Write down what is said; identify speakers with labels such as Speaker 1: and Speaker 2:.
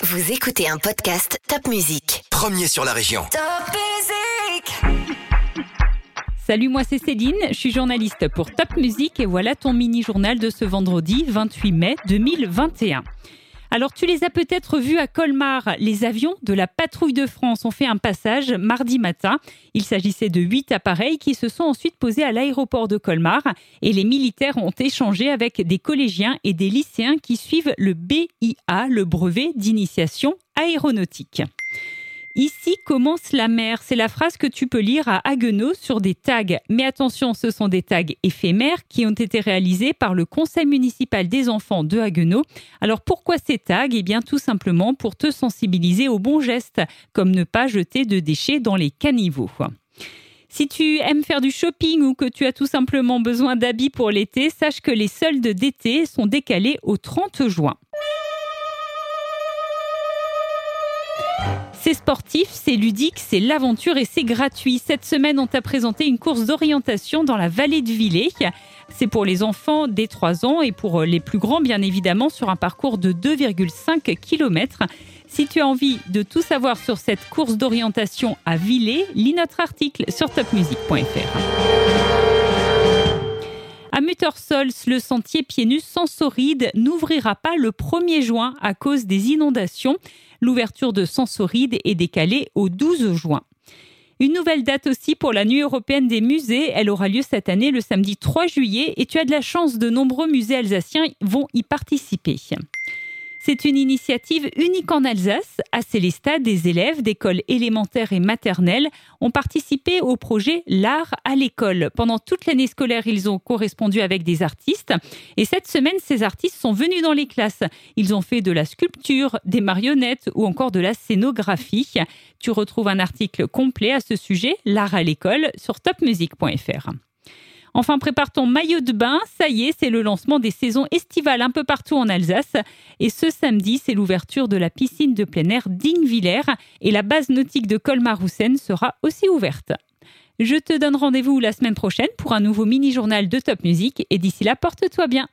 Speaker 1: Vous écoutez un podcast Top Music.
Speaker 2: Premier sur la région.
Speaker 1: Top Music
Speaker 3: Salut, moi c'est Céline, je suis journaliste pour Top Music et voilà ton mini-journal de ce vendredi 28 mai 2021. Alors tu les as peut-être vus à Colmar. Les avions de la patrouille de France ont fait un passage mardi matin. Il s'agissait de huit appareils qui se sont ensuite posés à l'aéroport de Colmar et les militaires ont échangé avec des collégiens et des lycéens qui suivent le BIA, le brevet d'initiation aéronautique. Ici commence la mer. C'est la phrase que tu peux lire à Haguenau sur des tags. Mais attention, ce sont des tags éphémères qui ont été réalisés par le Conseil municipal des enfants de Haguenau. Alors pourquoi ces tags? Eh bien tout simplement pour te sensibiliser aux bons gestes, comme ne pas jeter de déchets dans les caniveaux. Si tu aimes faire du shopping ou que tu as tout simplement besoin d'habits pour l'été, sache que les soldes d'été sont décalés au 30 juin. C'est sportif, c'est ludique, c'est l'aventure et c'est gratuit. Cette semaine, on t'a présenté une course d'orientation dans la vallée de Villers. C'est pour les enfants dès 3 ans et pour les plus grands, bien évidemment, sur un parcours de 2,5 km. Si tu as envie de tout savoir sur cette course d'orientation à Villers, lis notre article sur topmusic.fr. Muttersols, le sentier pieds nus n'ouvrira pas le 1er juin à cause des inondations. L'ouverture de Sensoride est décalée au 12 juin. Une nouvelle date aussi pour la Nuit européenne des musées. Elle aura lieu cette année le samedi 3 juillet et tu as de la chance, de nombreux musées alsaciens vont y participer. C'est une initiative unique en Alsace. À Célestat, des élèves d'écoles élémentaires et maternelles ont participé au projet L'art à l'école. Pendant toute l'année scolaire, ils ont correspondu avec des artistes. Et cette semaine, ces artistes sont venus dans les classes. Ils ont fait de la sculpture, des marionnettes ou encore de la scénographie. Tu retrouves un article complet à ce sujet, L'art à l'école, sur topmusic.fr. Enfin, prépare ton maillot de bain. Ça y est, c'est le lancement des saisons estivales un peu partout en Alsace. Et ce samedi, c'est l'ouverture de la piscine de plein air d'Ingviller. Et la base nautique de Colmar-Roussen sera aussi ouverte. Je te donne rendez-vous la semaine prochaine pour un nouveau mini-journal de Top Music. Et d'ici là, porte-toi bien.